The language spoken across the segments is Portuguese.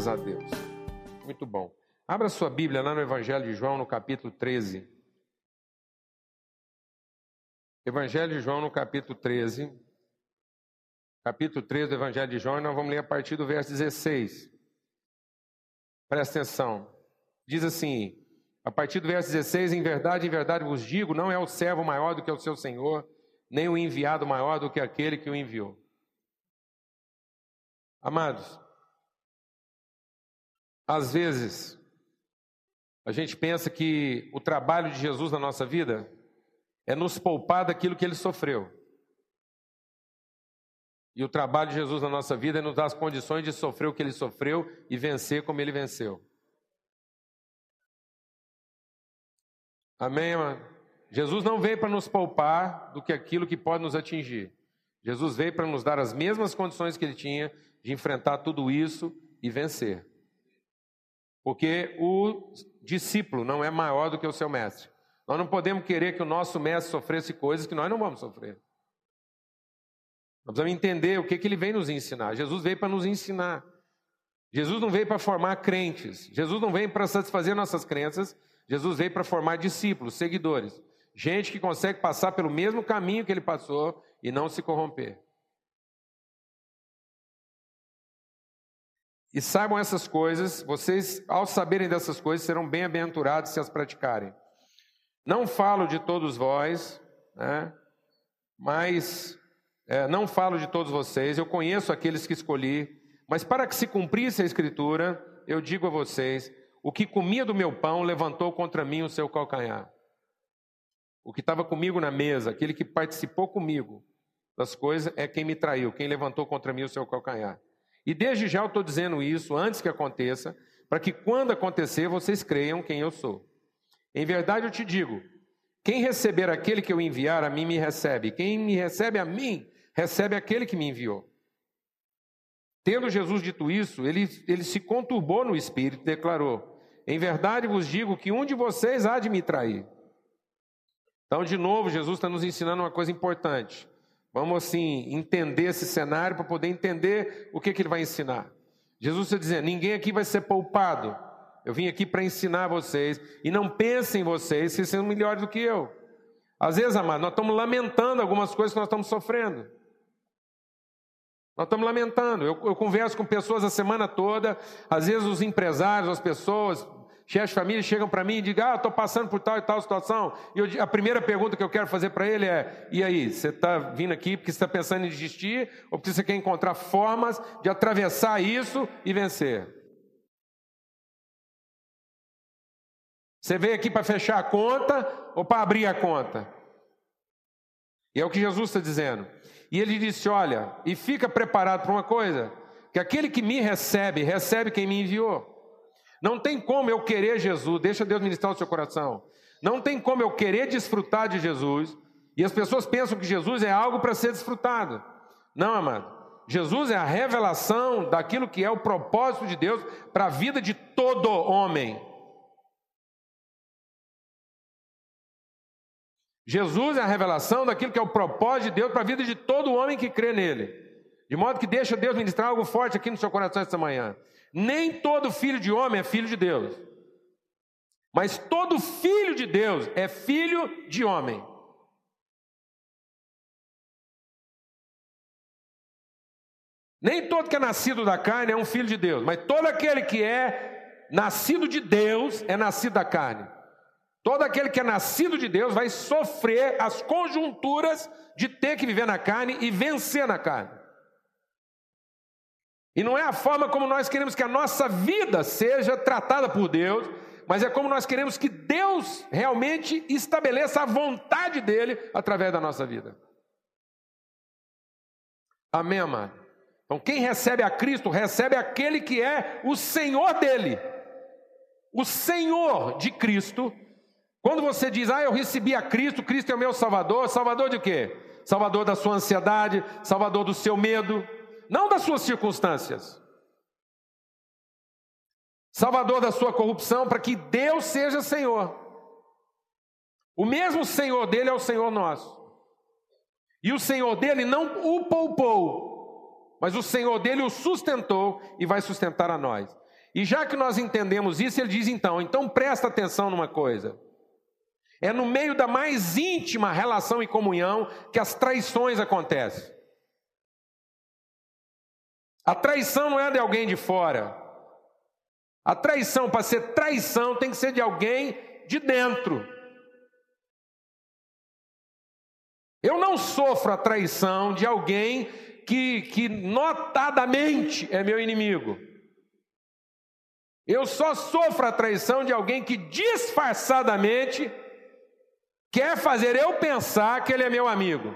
Graças a Deus. Muito bom. Abra sua Bíblia lá no Evangelho de João, no capítulo 13. Evangelho de João, no capítulo 13. Capítulo 13 do Evangelho de João, e nós vamos ler a partir do verso 16. Presta atenção. Diz assim: a partir do verso 16: Em verdade, em verdade vos digo, não é o servo maior do que o seu senhor, nem o enviado maior do que aquele que o enviou. Amados, às vezes, a gente pensa que o trabalho de Jesus na nossa vida é nos poupar daquilo que ele sofreu. E o trabalho de Jesus na nossa vida é nos dar as condições de sofrer o que ele sofreu e vencer como ele venceu. Amém, mano? Jesus não veio para nos poupar do que aquilo que pode nos atingir. Jesus veio para nos dar as mesmas condições que ele tinha de enfrentar tudo isso e vencer. Porque o discípulo não é maior do que o seu mestre. Nós não podemos querer que o nosso mestre sofresse coisas que nós não vamos sofrer. Nós precisamos entender o que, que ele vem nos ensinar. Jesus veio para nos ensinar. Jesus não veio para formar crentes. Jesus não veio para satisfazer nossas crenças. Jesus veio para formar discípulos, seguidores. Gente que consegue passar pelo mesmo caminho que ele passou e não se corromper. E saibam essas coisas, vocês, ao saberem dessas coisas, serão bem-aventurados se as praticarem. Não falo de todos vós, né? mas é, não falo de todos vocês, eu conheço aqueles que escolhi, mas para que se cumprisse a Escritura, eu digo a vocês: o que comia do meu pão levantou contra mim o seu calcanhar. O que estava comigo na mesa, aquele que participou comigo das coisas, é quem me traiu, quem levantou contra mim o seu calcanhar. E desde já eu estou dizendo isso, antes que aconteça, para que quando acontecer vocês creiam quem eu sou. Em verdade eu te digo: quem receber aquele que eu enviar, a mim me recebe. Quem me recebe a mim, recebe aquele que me enviou. Tendo Jesus dito isso, ele, ele se conturbou no espírito e declarou: Em verdade vos digo que um de vocês há de me trair. Então, de novo, Jesus está nos ensinando uma coisa importante. Vamos assim entender esse cenário para poder entender o que, que ele vai ensinar. Jesus está dizendo: ninguém aqui vai ser poupado. Eu vim aqui para ensinar vocês e não pensem em vocês que são melhores do que eu. Às vezes, amado, nós estamos lamentando algumas coisas que nós estamos sofrendo. Nós estamos lamentando. Eu, eu converso com pessoas a semana toda, às vezes os empresários, as pessoas, chefes de família chegam para mim e digam: Ah, estou passando por tal e tal situação. E eu, a primeira pergunta que eu quero fazer para ele é: E aí, você está vindo aqui porque está pensando em desistir ou porque você quer encontrar formas de atravessar isso e vencer? Você veio aqui para fechar a conta ou para abrir a conta? E é o que Jesus está dizendo. E ele disse: Olha, e fica preparado para uma coisa: que aquele que me recebe, recebe quem me enviou. Não tem como eu querer Jesus, deixa Deus ministrar o seu coração. Não tem como eu querer desfrutar de Jesus, e as pessoas pensam que Jesus é algo para ser desfrutado. Não, amado. Jesus é a revelação daquilo que é o propósito de Deus para a vida de todo homem. Jesus é a revelação daquilo que é o propósito de Deus para a vida de todo homem que crê nele. De modo que deixa Deus ministrar algo forte aqui no seu coração esta manhã. Nem todo filho de homem é filho de Deus. Mas todo filho de Deus é filho de homem. Nem todo que é nascido da carne é um filho de Deus, mas todo aquele que é nascido de Deus é nascido da carne. Todo aquele que é nascido de Deus vai sofrer as conjunturas de ter que viver na carne e vencer na carne. E não é a forma como nós queremos que a nossa vida seja tratada por Deus, mas é como nós queremos que Deus realmente estabeleça a vontade dele através da nossa vida. Amém, amado? Então, quem recebe a Cristo, recebe aquele que é o Senhor dele. O Senhor de Cristo. Quando você diz, ah, eu recebi a Cristo, Cristo é o meu Salvador, Salvador de quê? Salvador da sua ansiedade, Salvador do seu medo, não das suas circunstâncias. Salvador da sua corrupção, para que Deus seja Senhor. O mesmo Senhor dele é o Senhor nosso. E o Senhor dele não o poupou, mas o Senhor dele o sustentou e vai sustentar a nós. E já que nós entendemos isso, ele diz então: então presta atenção numa coisa. É no meio da mais íntima relação e comunhão que as traições acontecem. A traição não é de alguém de fora. A traição, para ser traição, tem que ser de alguém de dentro. Eu não sofro a traição de alguém que, que notadamente é meu inimigo. Eu só sofro a traição de alguém que disfarçadamente quer fazer eu pensar que ele é meu amigo.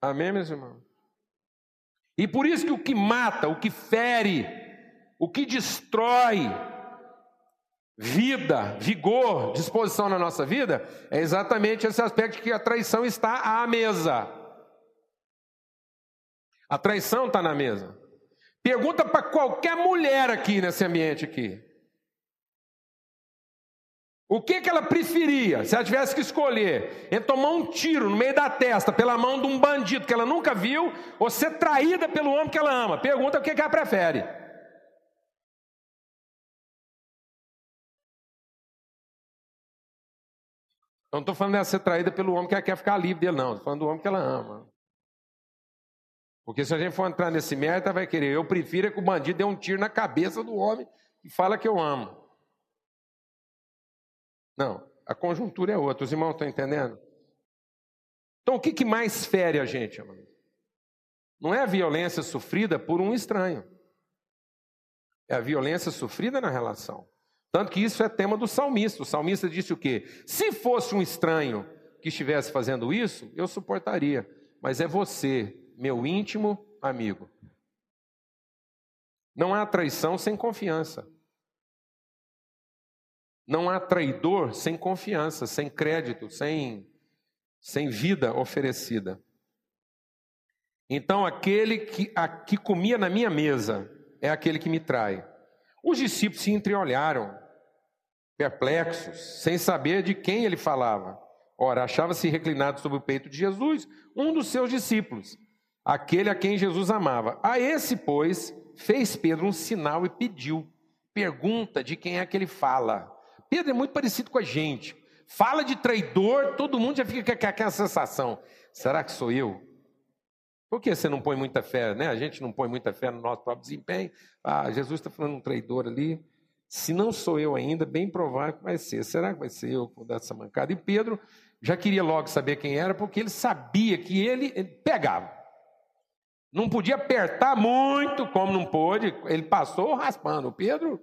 Amém, meus irmãos? E por isso que o que mata, o que fere, o que destrói vida, vigor, disposição na nossa vida, é exatamente esse aspecto que a traição está à mesa. A traição está na mesa. Pergunta para qualquer mulher aqui nesse ambiente aqui. O que, que ela preferia, se ela tivesse que escolher, entre tomar um tiro no meio da testa pela mão de um bandido que ela nunca viu, ou ser traída pelo homem que ela ama? Pergunta o que, que ela prefere. Não estou falando dela ser traída pelo homem que ela quer ficar livre dele, não. Estou falando do homem que ela ama. Porque se a gente for entrar nesse mérito, ela vai querer. Eu prefiro que o bandido dê um tiro na cabeça do homem e fala que eu amo. Não, a conjuntura é outra. Os irmãos estão entendendo? Então, o que, que mais fere a gente, amado? Não é a violência sofrida por um estranho. É a violência sofrida na relação. Tanto que isso é tema do salmista. O salmista disse o quê? Se fosse um estranho que estivesse fazendo isso, eu suportaria. Mas é você, meu íntimo amigo. Não há traição sem confiança. Não há traidor sem confiança, sem crédito, sem, sem vida oferecida. Então, aquele que, a, que comia na minha mesa é aquele que me trai. Os discípulos se entreolharam, perplexos, sem saber de quem ele falava. Ora, achava-se reclinado sobre o peito de Jesus, um dos seus discípulos, aquele a quem Jesus amava. A esse, pois, fez Pedro um sinal e pediu: pergunta de quem é que ele fala. Pedro é muito parecido com a gente. Fala de traidor, todo mundo já fica com aquela sensação: será que sou eu? Por que você não põe muita fé, né? A gente não põe muita fé no nosso próprio desempenho. Ah, Jesus está falando um traidor ali. Se não sou eu ainda, bem provável que vai ser. Será que vai ser eu por dar essa mancada? E Pedro já queria logo saber quem era, porque ele sabia que ele, ele pegava. Não podia apertar muito, como não pôde. Ele passou raspando. O Pedro,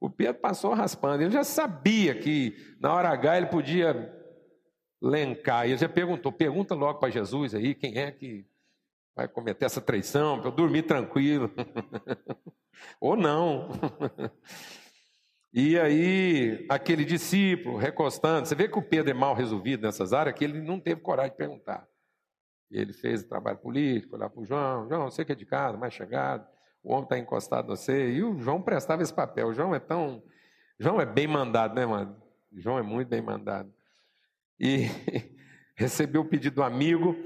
o Pedro passou raspando. Ele já sabia que na hora H ele podia lencar. Ele já perguntou: pergunta logo para Jesus aí quem é que vai cometer essa traição, para eu dormir tranquilo. Ou não. e aí, aquele discípulo recostando, você vê que o Pedro é mal resolvido nessas áreas, que ele não teve coragem de perguntar. Ele fez o trabalho político, lá para o João, João, você que é de casa, mais chegado, o homem está encostado no você, e o João prestava esse papel. O João é tão. João é bem mandado, né, mano? João é muito bem mandado. E recebeu o pedido do amigo,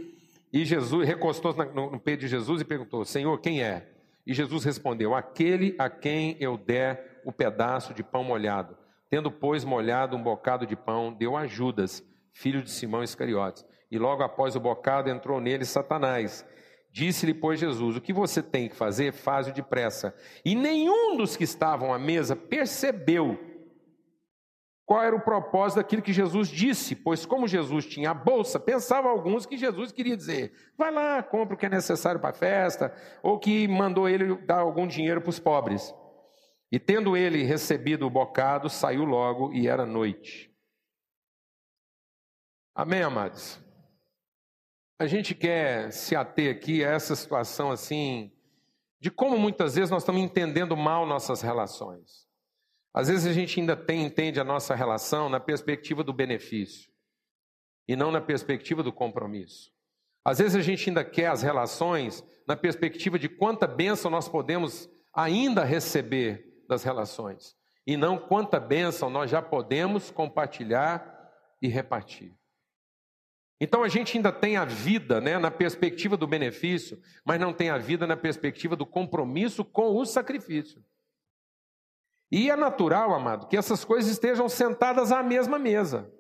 e Jesus recostou no, no peito de Jesus e perguntou: Senhor, quem é? E Jesus respondeu: Aquele a quem eu der o pedaço de pão molhado. Tendo, pois, molhado um bocado de pão, deu a Judas, filho de Simão Iscariotes. E logo após o bocado entrou nele Satanás. Disse-lhe, pois, Jesus: O que você tem que fazer, faz-o depressa. E nenhum dos que estavam à mesa percebeu qual era o propósito daquilo que Jesus disse, pois, como Jesus tinha a bolsa, pensavam alguns que Jesus queria dizer: vai lá, compra o que é necessário para a festa, ou que mandou ele dar algum dinheiro para os pobres. E tendo ele recebido o bocado, saiu logo e era noite. Amém, amados? A gente quer se ater aqui a essa situação assim, de como muitas vezes nós estamos entendendo mal nossas relações. Às vezes a gente ainda tem, entende a nossa relação na perspectiva do benefício e não na perspectiva do compromisso. Às vezes a gente ainda quer as relações na perspectiva de quanta bênção nós podemos ainda receber das relações e não quanta bênção nós já podemos compartilhar e repartir. Então a gente ainda tem a vida né, na perspectiva do benefício, mas não tem a vida na perspectiva do compromisso com o sacrifício. E é natural, amado, que essas coisas estejam sentadas à mesma mesa.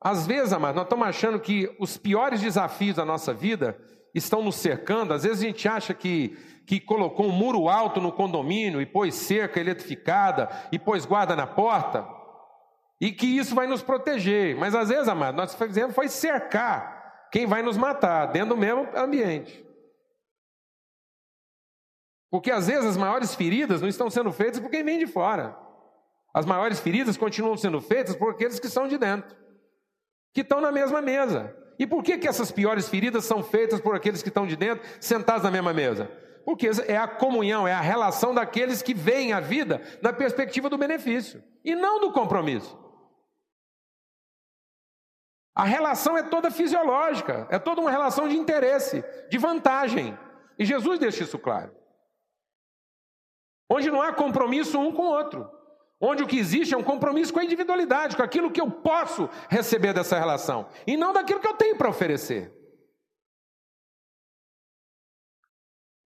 Às vezes, amado, nós estamos achando que os piores desafios da nossa vida estão nos cercando. Às vezes a gente acha que, que colocou um muro alto no condomínio e pôs cerca eletrificada e pôs guarda na porta e que isso vai nos proteger. Mas às vezes, amado, nós fizemos foi cercar quem vai nos matar dentro do mesmo ambiente. Porque às vezes as maiores feridas não estão sendo feitas por quem vem de fora. As maiores feridas continuam sendo feitas por aqueles que são de dentro, que estão na mesma mesa. E por que, que essas piores feridas são feitas por aqueles que estão de dentro, sentados na mesma mesa? Porque é a comunhão, é a relação daqueles que veem a vida na perspectiva do benefício e não do compromisso. A relação é toda fisiológica, é toda uma relação de interesse, de vantagem. E Jesus deixa isso claro onde não há compromisso um com o outro, onde o que existe é um compromisso com a individualidade, com aquilo que eu posso receber dessa relação, e não daquilo que eu tenho para oferecer.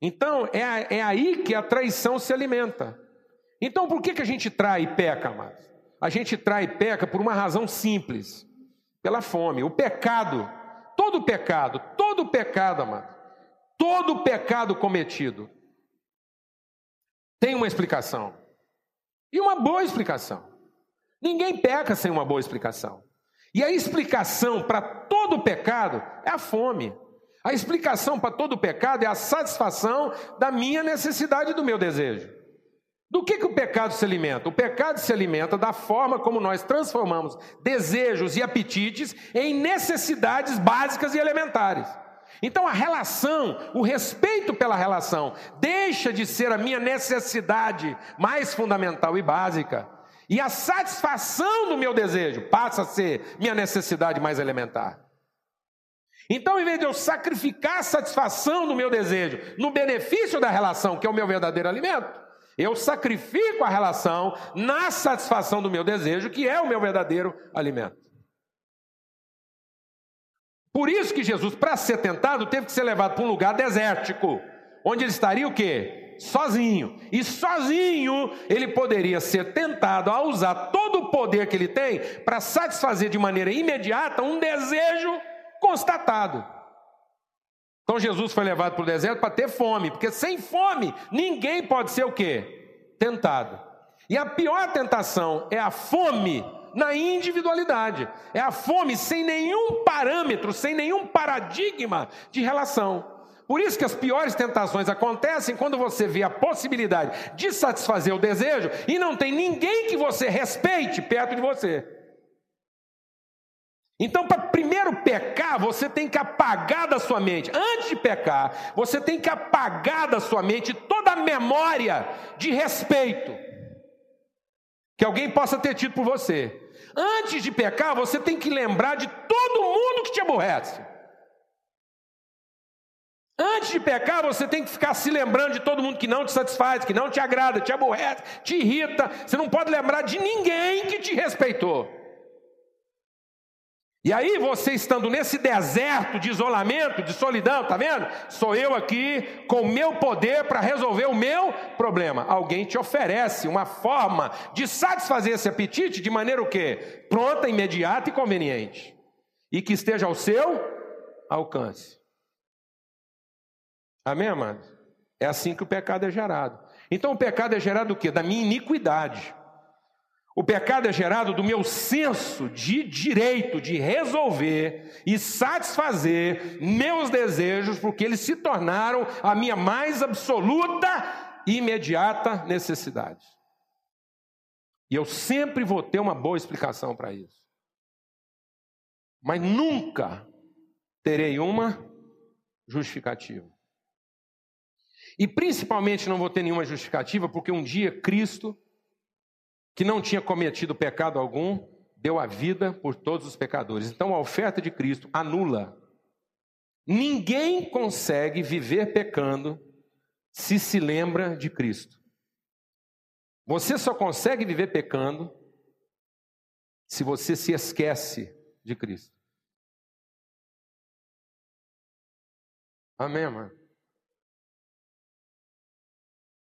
Então, é, é aí que a traição se alimenta. Então, por que, que a gente trai e peca, amados? A gente trai e peca por uma razão simples: pela fome. O pecado, todo pecado, todo pecado, amado, todo pecado cometido tem uma explicação. E uma boa explicação. Ninguém peca sem uma boa explicação. E a explicação para todo pecado é a fome. A explicação para todo pecado é a satisfação da minha necessidade e do meu desejo. Do que, que o pecado se alimenta? O pecado se alimenta da forma como nós transformamos desejos e apetites em necessidades básicas e elementares. Então a relação, o respeito pela relação, deixa de ser a minha necessidade mais fundamental e básica, e a satisfação do meu desejo passa a ser minha necessidade mais elementar. Então, em vez de eu sacrificar a satisfação do meu desejo no benefício da relação, que é o meu verdadeiro alimento, eu sacrifico a relação na satisfação do meu desejo, que é o meu verdadeiro alimento. Por isso que Jesus, para ser tentado, teve que ser levado para um lugar desértico, onde ele estaria o quê? Sozinho. E sozinho ele poderia ser tentado a usar todo o poder que ele tem para satisfazer de maneira imediata um desejo constatado. Então Jesus foi levado para o deserto para ter fome, porque sem fome ninguém pode ser o quê? Tentado. E a pior tentação é a fome na individualidade. É a fome sem nenhum parâmetro, sem nenhum paradigma de relação. Por isso que as piores tentações acontecem quando você vê a possibilidade de satisfazer o desejo e não tem ninguém que você respeite perto de você. Então, para primeiro pecar, você tem que apagar da sua mente. Antes de pecar, você tem que apagar da sua mente toda a memória de respeito que alguém possa ter tido por você. Antes de pecar, você tem que lembrar de todo mundo que te aborrece. Antes de pecar, você tem que ficar se lembrando de todo mundo que não te satisfaz, que não te agrada, te aborrece, te irrita. Você não pode lembrar de ninguém que te respeitou. E aí, você estando nesse deserto de isolamento, de solidão, tá vendo? Sou eu aqui com o meu poder para resolver o meu problema. Alguém te oferece uma forma de satisfazer esse apetite de maneira o quê? Pronta, imediata e conveniente. E que esteja ao seu alcance. Amém, amados? É assim que o pecado é gerado. Então o pecado é gerado do quê? Da minha iniquidade. O pecado é gerado do meu senso de direito de resolver e satisfazer meus desejos, porque eles se tornaram a minha mais absoluta e imediata necessidade. E eu sempre vou ter uma boa explicação para isso. Mas nunca terei uma justificativa. E principalmente não vou ter nenhuma justificativa, porque um dia Cristo que não tinha cometido pecado algum, deu a vida por todos os pecadores. Então a oferta de Cristo anula. Ninguém consegue viver pecando se se lembra de Cristo. Você só consegue viver pecando se você se esquece de Cristo. Amém, mano?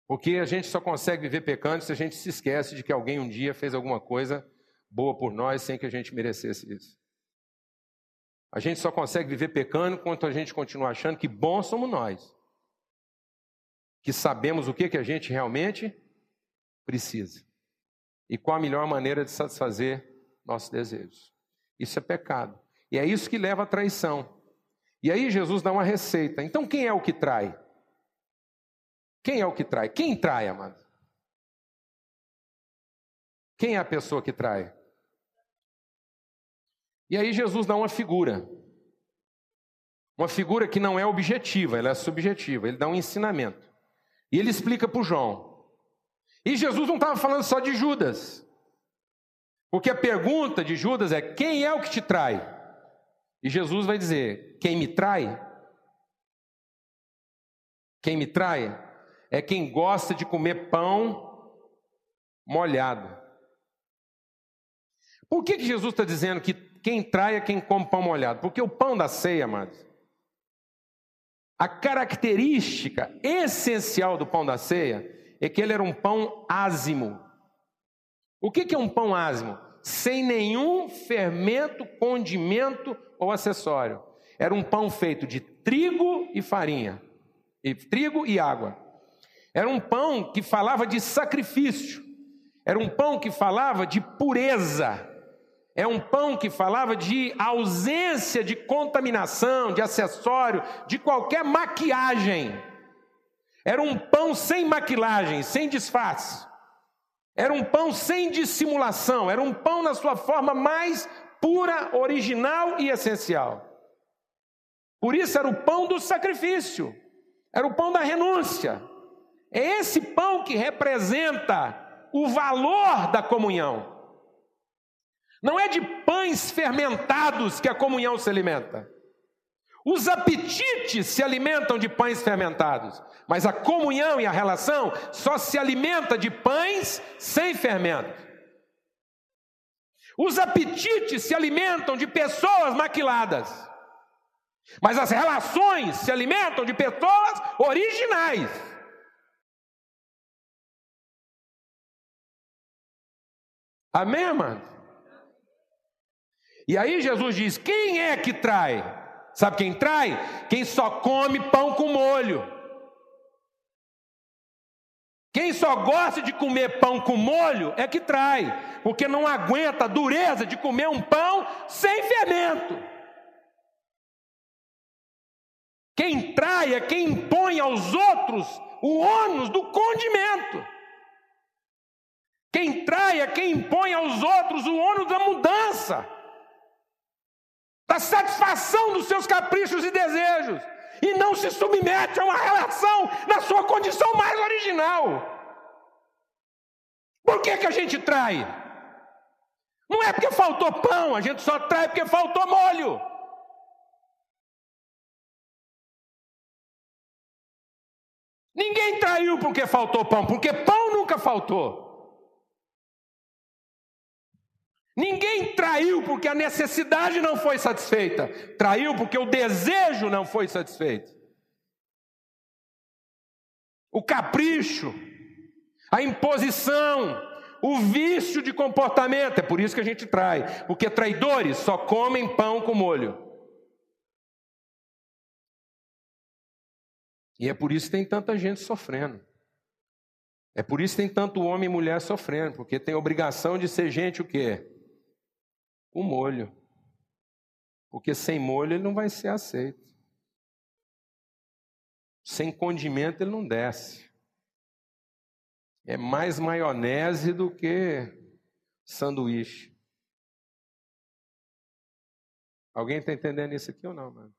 Porque a gente só consegue viver pecando se a gente se esquece de que alguém um dia fez alguma coisa boa por nós sem que a gente merecesse isso. A gente só consegue viver pecando enquanto a gente continua achando que bom somos nós. Que sabemos o que, que a gente realmente precisa. E qual a melhor maneira de satisfazer nossos desejos. Isso é pecado. E é isso que leva à traição. E aí Jesus dá uma receita. Então quem é o que trai? Quem é o que trai? Quem trai, amado? Quem é a pessoa que trai? E aí Jesus dá uma figura. Uma figura que não é objetiva, ela é subjetiva. Ele dá um ensinamento. E ele explica para João. E Jesus não estava falando só de Judas. Porque a pergunta de Judas é: quem é o que te trai? E Jesus vai dizer: quem me trai? Quem me trai é quem gosta de comer pão molhado. Por que, que Jesus está dizendo que quem trai é quem come pão molhado? Porque o pão da ceia, amados, a característica essencial do pão da ceia é que ele era um pão ázimo. O que é um pão ázimo? Sem nenhum fermento, condimento ou acessório. Era um pão feito de trigo e farinha, e trigo e água. Era um pão que falava de sacrifício. Era um pão que falava de pureza. É um pão que falava de ausência de contaminação, de acessório, de qualquer maquiagem. Era um pão sem maquilagem, sem disfarce. Era um pão sem dissimulação, era um pão na sua forma mais pura, original e essencial. Por isso era o pão do sacrifício, era o pão da renúncia. É esse pão que representa o valor da comunhão. Não é de pães fermentados que a comunhão se alimenta. Os apetites se alimentam de pães fermentados, mas a comunhão e a relação só se alimenta de pães sem fermento. Os apetites se alimentam de pessoas maquiladas, mas as relações se alimentam de pessoas originais. Amém, mano? E aí Jesus diz: quem é que trai? Sabe quem trai? Quem só come pão com molho. Quem só gosta de comer pão com molho é que trai, porque não aguenta a dureza de comer um pão sem fermento. Quem trai é quem impõe aos outros o ônus do condimento. Quem trai é quem impõe aos outros o ônus da mudança da satisfação dos seus caprichos e desejos, e não se submete a uma relação na sua condição mais original. Por que, que a gente trai? Não é porque faltou pão, a gente só trai porque faltou molho. Ninguém traiu porque faltou pão, porque pão nunca faltou. Ninguém traiu porque a necessidade não foi satisfeita, traiu porque o desejo não foi satisfeito. O capricho, a imposição, o vício de comportamento, é por isso que a gente trai, porque traidores só comem pão com molho. E é por isso que tem tanta gente sofrendo. É por isso que tem tanto homem e mulher sofrendo, porque tem obrigação de ser gente o quê? O molho. Porque sem molho ele não vai ser aceito. Sem condimento ele não desce. É mais maionese do que sanduíche. Alguém está entendendo isso aqui ou não, mano?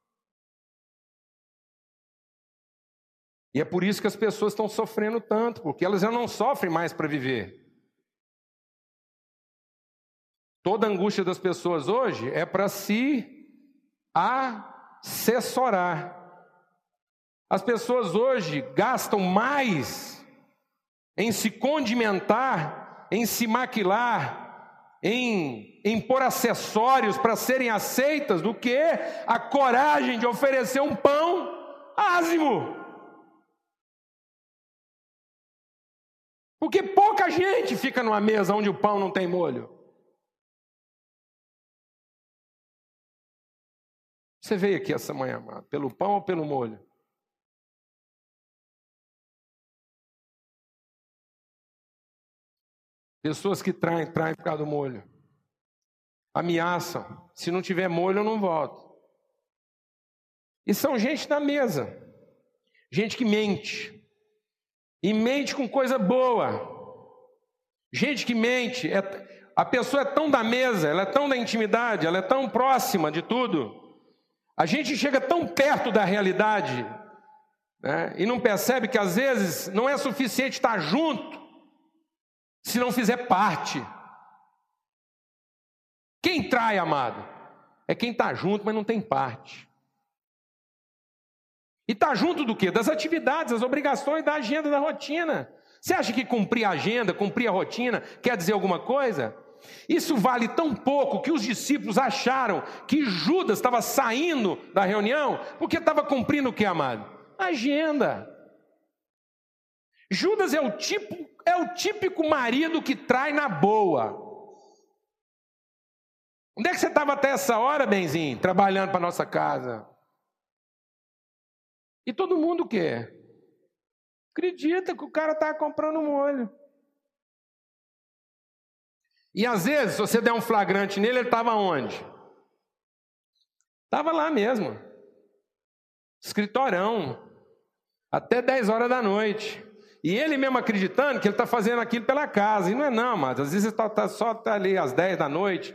E é por isso que as pessoas estão sofrendo tanto, porque elas já não sofrem mais para viver. Toda angústia das pessoas hoje é para se assessorar. As pessoas hoje gastam mais em se condimentar, em se maquilar, em, em pôr acessórios para serem aceitas, do que a coragem de oferecer um pão ázimo. Porque pouca gente fica numa mesa onde o pão não tem molho. Você veio aqui essa manhã, amado, pelo pão ou pelo molho? Pessoas que traem, traem por causa do molho. Ameaçam. Se não tiver molho, eu não volto. E são gente da mesa. Gente que mente. E mente com coisa boa. Gente que mente. É, a pessoa é tão da mesa, ela é tão da intimidade, ela é tão próxima de tudo. A gente chega tão perto da realidade né, e não percebe que às vezes não é suficiente estar junto se não fizer parte. Quem trai, amado? É quem está junto, mas não tem parte. E está junto do quê? Das atividades, das obrigações, da agenda, da rotina. Você acha que cumprir a agenda, cumprir a rotina, quer dizer alguma coisa? Isso vale tão pouco que os discípulos acharam que Judas estava saindo da reunião porque estava cumprindo o que, amado? Agenda. Judas é o tipo, é o típico marido que trai na boa. Onde é que você estava até essa hora, Benzinho, trabalhando para nossa casa? E todo mundo quer. Acredita que o cara está comprando molho. E às vezes, se você der um flagrante nele, ele estava onde? Estava lá mesmo. Escritorão. Até 10 horas da noite. E ele mesmo acreditando que ele está fazendo aquilo pela casa. E não é não, mas às vezes está tá só tá ali às 10 da noite,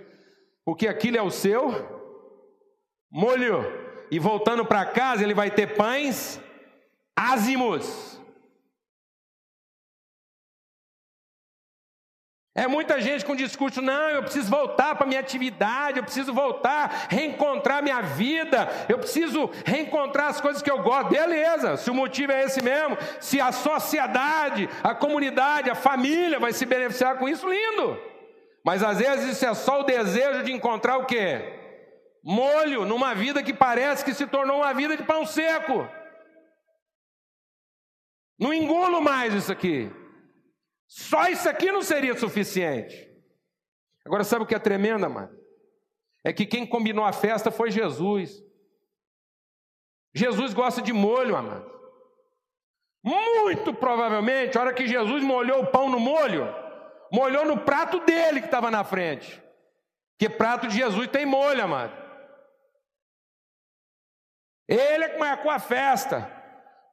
porque aquilo é o seu molho. E voltando para casa, ele vai ter pães ázimos. É muita gente com discurso, não, eu preciso voltar para minha atividade, eu preciso voltar, reencontrar minha vida, eu preciso reencontrar as coisas que eu gosto. Beleza, se o motivo é esse mesmo, se a sociedade, a comunidade, a família vai se beneficiar com isso, lindo. Mas às vezes isso é só o desejo de encontrar o quê? Molho numa vida que parece que se tornou uma vida de pão seco. Não engulo mais isso aqui. Só isso aqui não seria suficiente. Agora, sabe o que é tremendo, mano? É que quem combinou a festa foi Jesus. Jesus gosta de molho, amado. Muito provavelmente, a hora que Jesus molhou o pão no molho, molhou no prato dele que estava na frente. Porque prato de Jesus tem molho, amado. Ele é que marcou a festa.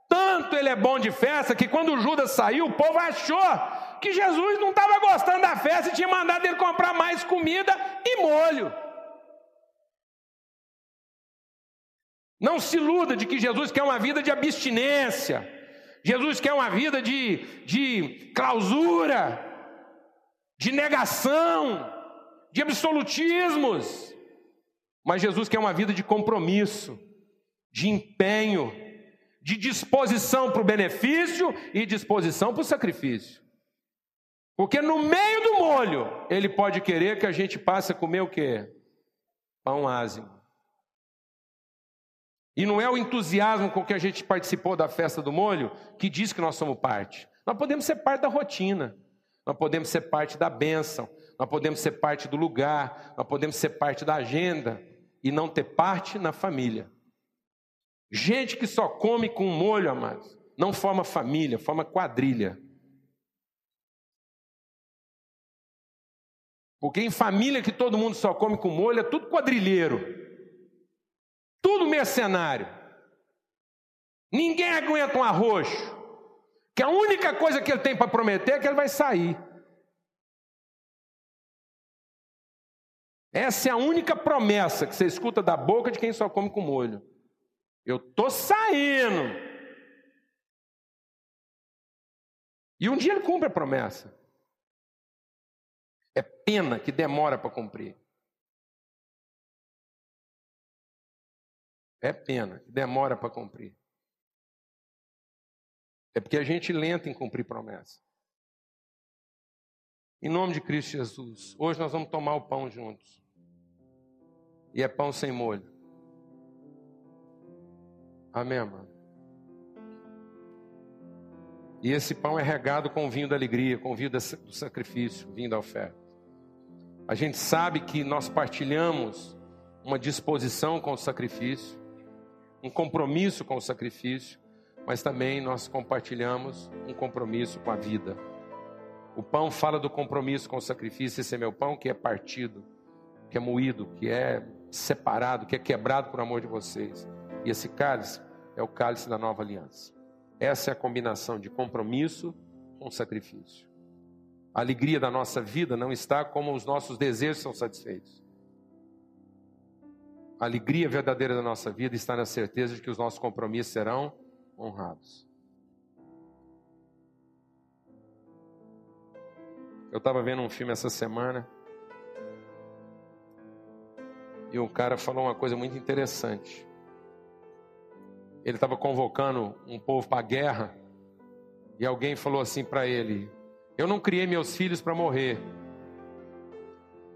Tanto ele é bom de festa que quando Judas saiu, o povo achou que Jesus não estava gostando da festa e tinha mandado ele comprar mais comida e molho. Não se iluda de que Jesus quer uma vida de abstinência, Jesus quer uma vida de, de clausura, de negação, de absolutismos. Mas Jesus quer uma vida de compromisso, de empenho, de disposição para o benefício e disposição para o sacrifício. Porque no meio do molho, ele pode querer que a gente passe a comer o quê? Pão ázimo. E não é o entusiasmo com que a gente participou da festa do molho que diz que nós somos parte. Nós podemos ser parte da rotina, nós podemos ser parte da bênção, nós podemos ser parte do lugar, nós podemos ser parte da agenda e não ter parte na família. Gente que só come com molho, amados, não forma família, forma quadrilha. Porque em família que todo mundo só come com molho é tudo quadrilheiro. Tudo mercenário. Ninguém aguenta um arroz. Que a única coisa que ele tem para prometer é que ele vai sair. Essa é a única promessa que você escuta da boca de quem só come com molho. Eu tô saindo. E um dia ele cumpre a promessa. É pena que demora para cumprir. É pena que demora para cumprir. É porque a gente lenta em cumprir promessa. Em nome de Cristo Jesus, hoje nós vamos tomar o pão juntos. E é pão sem molho. Amém, mano. E esse pão é regado com o vinho da alegria, com o vinho do sacrifício, vinho da oferta. A gente sabe que nós partilhamos uma disposição com o sacrifício, um compromisso com o sacrifício, mas também nós compartilhamos um compromisso com a vida. O pão fala do compromisso com o sacrifício, esse é meu pão que é partido, que é moído, que é separado, que é quebrado por amor de vocês. E esse cálice é o cálice da nova aliança. Essa é a combinação de compromisso com sacrifício. A alegria da nossa vida não está como os nossos desejos são satisfeitos. A alegria verdadeira da nossa vida está na certeza de que os nossos compromissos serão honrados. Eu estava vendo um filme essa semana e um cara falou uma coisa muito interessante. Ele estava convocando um povo para a guerra e alguém falou assim para ele: Eu não criei meus filhos para morrer.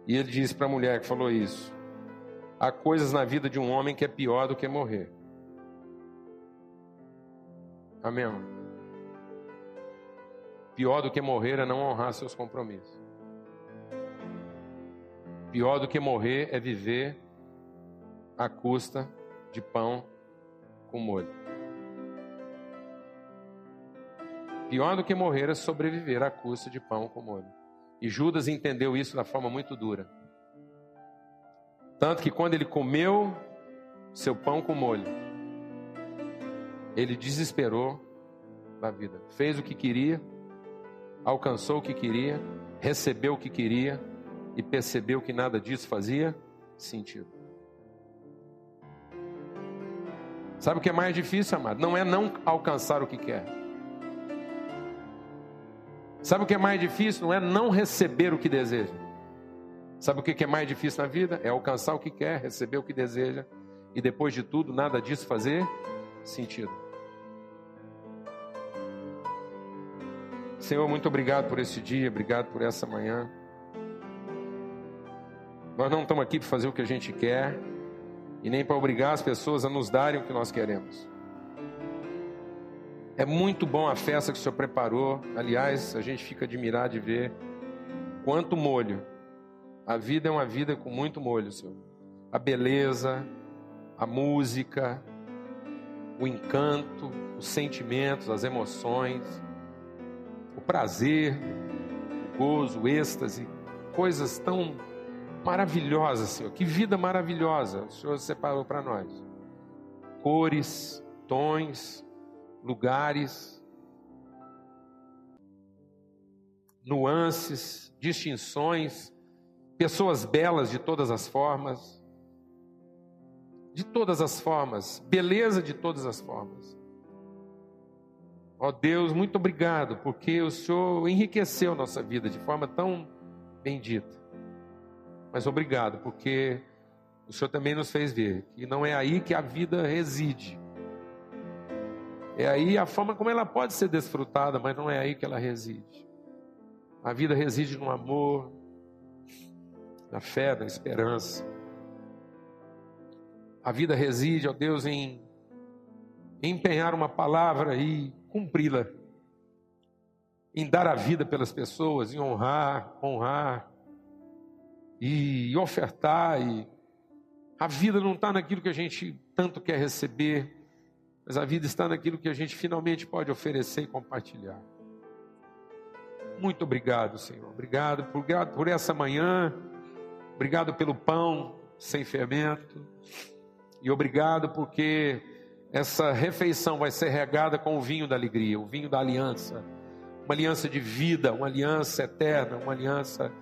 E ele disse para a mulher que falou isso: Há coisas na vida de um homem que é pior do que morrer. Amém? Pior do que morrer é não honrar seus compromissos. Pior do que morrer é viver à custa de pão com molho. Pior do que morrer é sobreviver à custa de pão com molho. E Judas entendeu isso da forma muito dura. Tanto que quando ele comeu seu pão com molho, ele desesperou da vida. Fez o que queria, alcançou o que queria, recebeu o que queria e percebeu que nada disso fazia sentido. Sabe o que é mais difícil, amado? Não é não alcançar o que quer. Sabe o que é mais difícil? Não é não receber o que deseja. Sabe o que é mais difícil na vida? É alcançar o que quer, receber o que deseja e depois de tudo, nada disso fazer sentido. Senhor, muito obrigado por esse dia, obrigado por essa manhã. Nós não estamos aqui para fazer o que a gente quer e nem para obrigar as pessoas a nos darem o que nós queremos. É muito bom a festa que o Senhor preparou. Aliás, a gente fica admirado de ver quanto molho. A vida é uma vida com muito molho, Senhor. A beleza, a música, o encanto, os sentimentos, as emoções, o prazer, o gozo, o êxtase, coisas tão maravilhosa, Senhor. Que vida maravilhosa o Senhor separou para nós. Cores, tons, lugares, nuances, distinções, pessoas belas de todas as formas. De todas as formas, beleza de todas as formas. Ó Deus, muito obrigado, porque o Senhor enriqueceu nossa vida de forma tão bendita. Mas obrigado, porque o Senhor também nos fez ver que não é aí que a vida reside. É aí a forma como ela pode ser desfrutada, mas não é aí que ela reside. A vida reside no amor, na fé, na esperança. A vida reside, ó Deus, em, em empenhar uma palavra e cumpri-la. Em dar a vida pelas pessoas, em honrar, honrar, e ofertar. E a vida não está naquilo que a gente tanto quer receber, mas a vida está naquilo que a gente finalmente pode oferecer e compartilhar. Muito obrigado, Senhor. Obrigado por, por essa manhã. Obrigado pelo pão sem fermento. E obrigado porque essa refeição vai ser regada com o vinho da alegria, o vinho da aliança. Uma aliança de vida, uma aliança eterna, uma aliança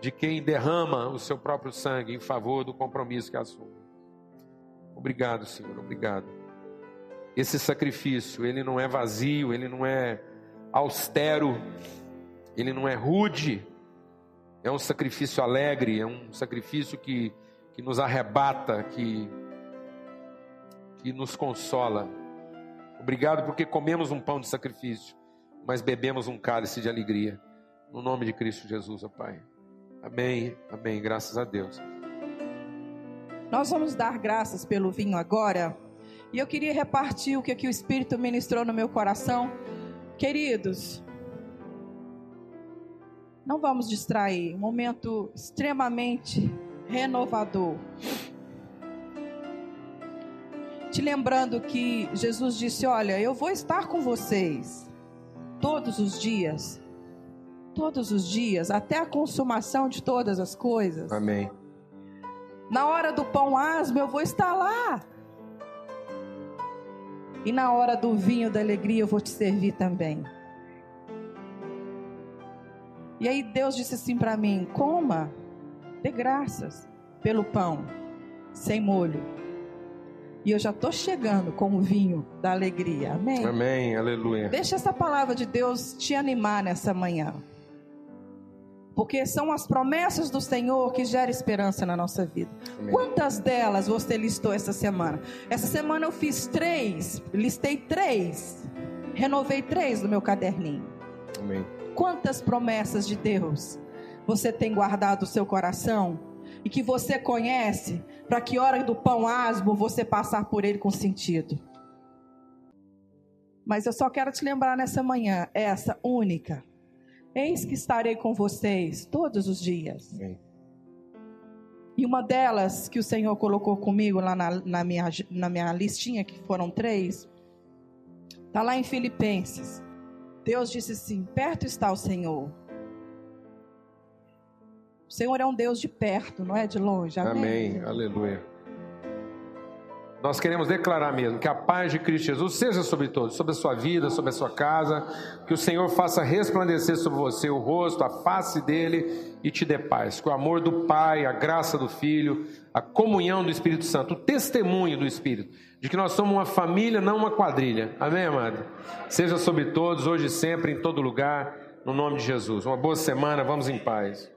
de quem derrama o seu próprio sangue em favor do compromisso que assume. Obrigado, Senhor, obrigado. Esse sacrifício, ele não é vazio, ele não é austero, ele não é rude, é um sacrifício alegre, é um sacrifício que, que nos arrebata, que, que nos consola. Obrigado porque comemos um pão de sacrifício, mas bebemos um cálice de alegria. No nome de Cristo Jesus, ó Pai. Amém, amém, graças a Deus. Nós vamos dar graças pelo vinho agora. E eu queria repartir o que aqui o Espírito ministrou no meu coração, Queridos, não vamos distrair. Um momento extremamente renovador. Te lembrando que Jesus disse: Olha, eu vou estar com vocês todos os dias. Todos os dias, até a consumação de todas as coisas. Amém. Na hora do pão asmo, eu vou estar lá. E na hora do vinho da alegria, eu vou te servir também. E aí Deus disse assim para mim: coma, dê graças pelo pão, sem molho. E eu já estou chegando com o vinho da alegria. Amém? Amém, aleluia. Deixa essa palavra de Deus te animar nessa manhã. Porque são as promessas do Senhor que geram esperança na nossa vida. Amém. Quantas delas você listou essa semana? Essa semana eu fiz três, listei três, renovei três no meu caderninho. Amém. Quantas promessas de Deus você tem guardado no seu coração e que você conhece para que hora do pão asmo você passar por ele com sentido? Mas eu só quero te lembrar nessa manhã, essa única. Eis que estarei com vocês todos os dias. Amém. E uma delas que o Senhor colocou comigo lá na, na, minha, na minha listinha, que foram três, está lá em Filipenses. Deus disse assim: perto está o Senhor. O Senhor é um Deus de perto, não é de longe. Amém. Amém. Aleluia. Nós queremos declarar mesmo que a paz de Cristo Jesus seja sobre todos, sobre a sua vida, sobre a sua casa, que o Senhor faça resplandecer sobre você o rosto, a face dele e te dê paz. Que o amor do Pai, a graça do Filho, a comunhão do Espírito Santo, o testemunho do Espírito, de que nós somos uma família, não uma quadrilha. Amém, amado? Seja sobre todos, hoje e sempre, em todo lugar, no nome de Jesus. Uma boa semana, vamos em paz.